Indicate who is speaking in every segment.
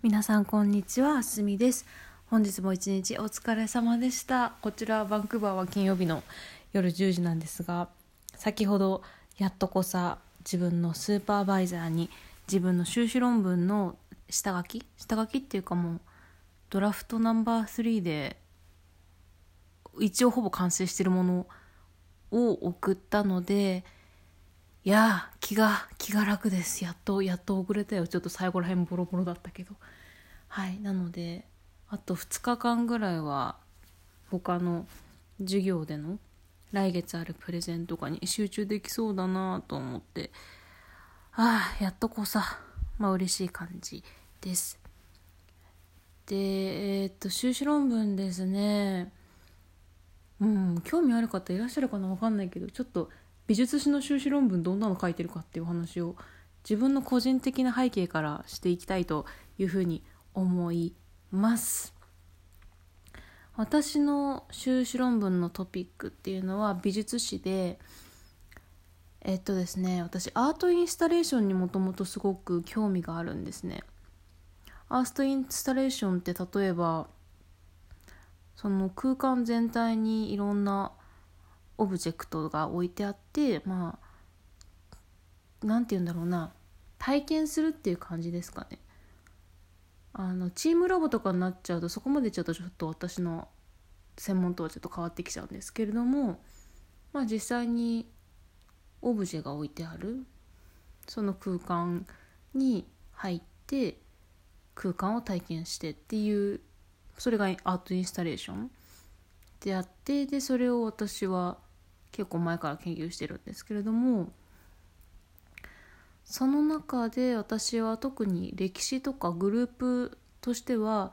Speaker 1: 皆さんこんにちは、すみです。本日も一日お疲れ様でした。こちらバンクーバーは金曜日の夜10時なんですが、先ほどやっとこさ自分のスーパーバイザーに自分の修士論文の下書き下書きっていうかもうドラフトナンバー3で一応ほぼ完成してるものを送ったので、いや気が気が楽です。やっとやっと遅れたよ。ちょっと最後らへんボロボロだったけど。はい。なのであと2日間ぐらいは他の授業での来月あるプレゼンとかに集中できそうだなと思って。ああやっとこうさ。まあ嬉しい感じです。でえーっと修士論文ですね。うん興味ある方いらっしゃるかなわかんないけどちょっと美術史の修士論文どんなの書いてるかっていう話を自分の個人的な背景からしていきたいというふうに思います。私の修士論文のトピックっていうのは美術史でえっとですね私アートインスタレーションにもともとすごく興味があるんですね。アーストインスタレーションって例えばその空間全体にいろんなオブジェクトが置いてあってまあなんて言うんだろうな。体験するっていう感じですかね。あのチームラボとかになっちゃうとそこまでちょっとちょっと私の専門とはちょっと変わってきちゃうんですけれどもまあ実際にオブジェが置いてある。その空間に入って空間を体験してっていうそれがアートインスタレーションであってでそれを私は結構前から研究してるんですけれどもその中で私は特に歴史とかグループとしては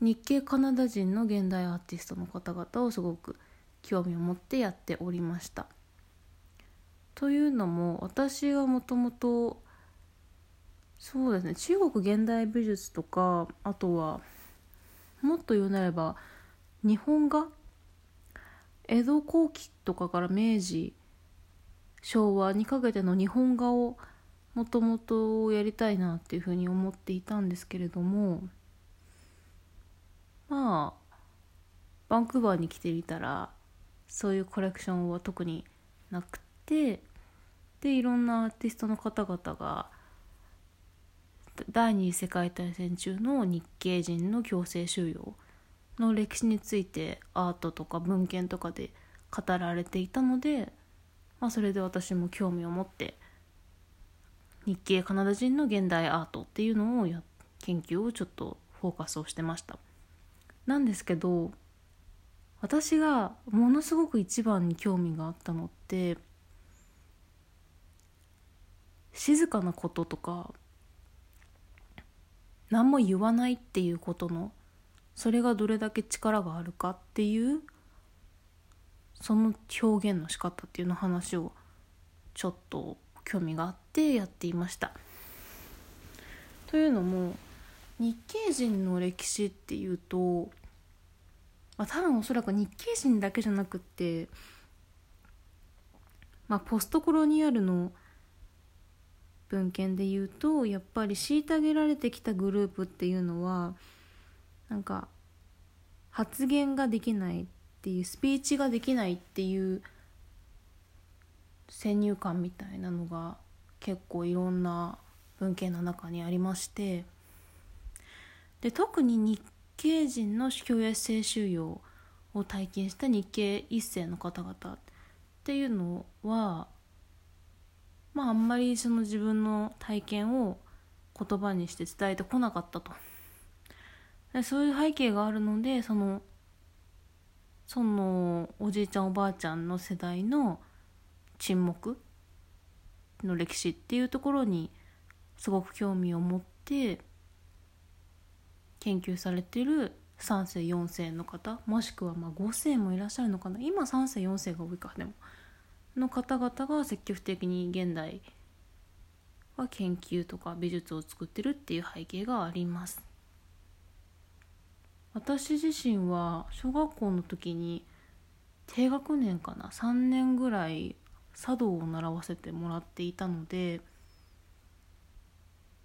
Speaker 1: 日系カナダ人の現代アーティストの方々をすごく興味を持ってやっておりました。というのも私はもともとそうですね中国現代美術とかあとはもっと言うなれば日本画江戸後期とかから明治昭和にかけての日本画をもともとやりたいなっていうふうに思っていたんですけれどもまあバンクーバーに来てみたらそういうコレクションは特になくてでいろんなアーティストの方々が第二次世界大戦中の日系人の強制収容の歴史についてアートとか文献とかで語られていたので、まあ、それで私も興味を持って日系カナダ人の現代アートっていうのをや研究をちょっとフォーカスをしてました。なんですけど私がものすごく一番に興味があったのって静かなこととか何も言わないっていうことのそれがどれだけ力があるかっていうその表現の仕方っていうの話をちょっと興味があってやっていました。というのも日系人の歴史っていうと、まあ、多分おそらく日系人だけじゃなくって、まあ、ポストコロニアルの文献で言うとやっぱり虐げられてきたグループっていうのはなんか発言ができないっていうスピーチができないっていう先入観みたいなのが結構いろんな文献の中にありましてで特に日系人の強制性収容を体験した日系一世の方々っていうのはまああんまりその自分の体験を言葉にして伝えてこなかったと。そういう背景があるのでそのそのおじいちゃんおばあちゃんの世代の沈黙の歴史っていうところにすごく興味を持って研究されてる3世4世の方もしくはまあ5世もいらっしゃるのかな今3世4世が多いかでもの方々が積極的に現代は研究とか美術を作ってるっていう背景があります。私自身は小学校の時に低学年かな3年ぐらい茶道を習わせてもらっていたので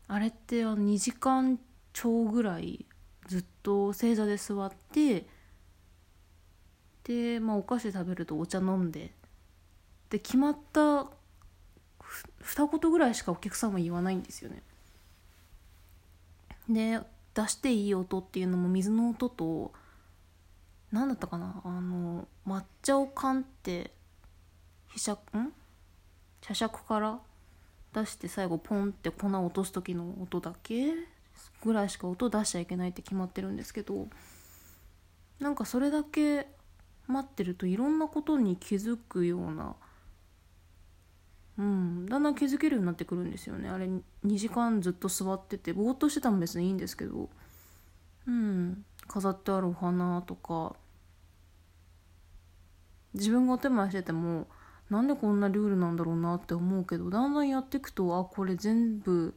Speaker 1: あれって2時間超ぐらいずっと正座で座ってで、まあ、お菓子食べるとお茶飲んでで決まった二言ぐらいしかお客さんは言わないんですよね。で出していい音っていうのも水の音と何だったかな？あの抹茶をかんってひしゃん？茶杓から出して最後ポンって粉を落とす時の音だけ？ぐらいしか音出しちゃいけないって決まってるんですけどなんかそれだけ待ってるといろんなことに気づくようなうん。だんだん気づけるようになってくるんですよね。あれ2時間ずっと座っててぼーっとしてたも別にいいんですけど。うん。飾ってあるお花とか。自分がお手前しててもなんでこんなルールなんだろうなって思うけどだんだんやっていくとあこれ全部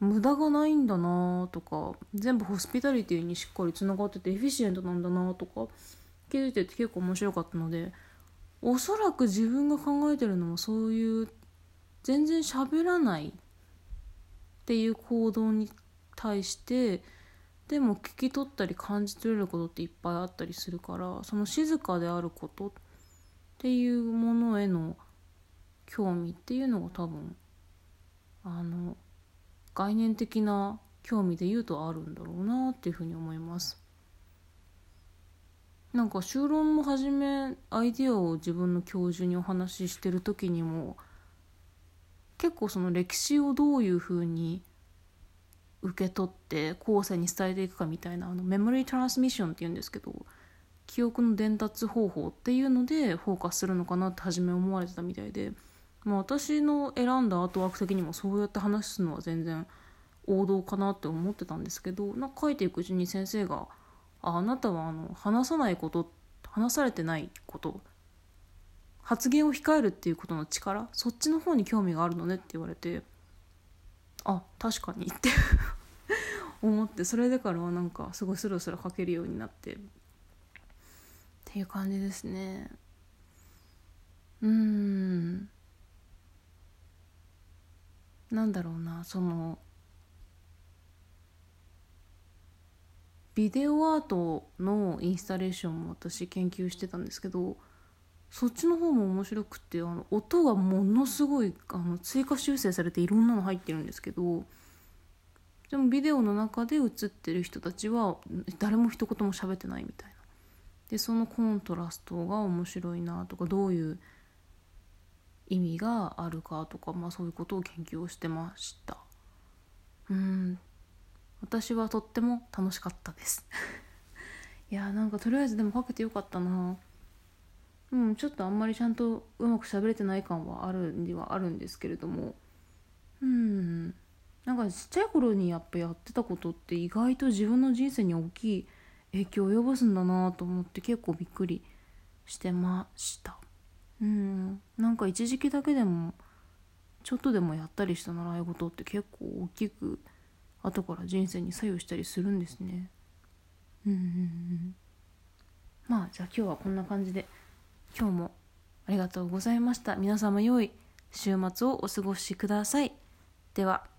Speaker 1: 無駄がないんだなとか全部ホスピタリティにしっかりつながっててエフィシエントなんだなとか気づいてて結構面白かったのでおそらく自分が考えてるのもそういう全然喋らないっていう行動に対してでも聞き取ったり感じ取れることっていっぱいあったりするからその静かであることっていうものへの興味っていうのが多分あの概念的な興味で言うとあるんだろうなっていうふうに思います。なんか修論も始めアイディアを自分の教授にお話ししてる時にも結構その歴史をどういうふうに受け取って後世に伝えていくかみたいなあのメモリートランスミッションっていうんですけど記憶の伝達方法っていうのでフォーカスするのかなって初め思われてたみたいで、まあ、私の選んだアートワーク的にもそうやって話すのは全然王道かなって思ってたんですけどなんか書いていくうちに先生が「ああなたはあの話さないこと話されてないこと発言を控えるっていうことの力そっちの方に興味があるのねって言われてあ確かにって 思ってそれでからはなんかすごいスラスラ書けるようになってっていう感じですね。うん。なんだろうなそのビデオアートのインスタレーションも私研究してたんですけどそっちの方も面白くてあの音がものすごいあの追加修正されていろんなの入ってるんですけどでもビデオの中で映ってる人たちは誰も一言も喋ってないみたいな。でそのコントラストが面白いなとかどういう意味があるかとか、まあ、そういうことを研究をしてました。うん私はとっても楽しかったです。いやーなんかとりあえずでもかけてよかったな。うんちょっとあんまりちゃんとうまく喋れてない感はあるにはあるんですけれども。うん。なんかちっちゃい頃にやっぱやってたことって意外と自分の人生に大きい影響を及ぼすんだなと思って結構びっくりしてました。うん。なんか一時期だけでもちょっとでもやったりした習い事って結構大きく後から人生に作用したりするんですね。うんうんうん。まあじゃあ今日はこんな感じで今日もありがとうございました。皆様良い週末をお過ごしください。では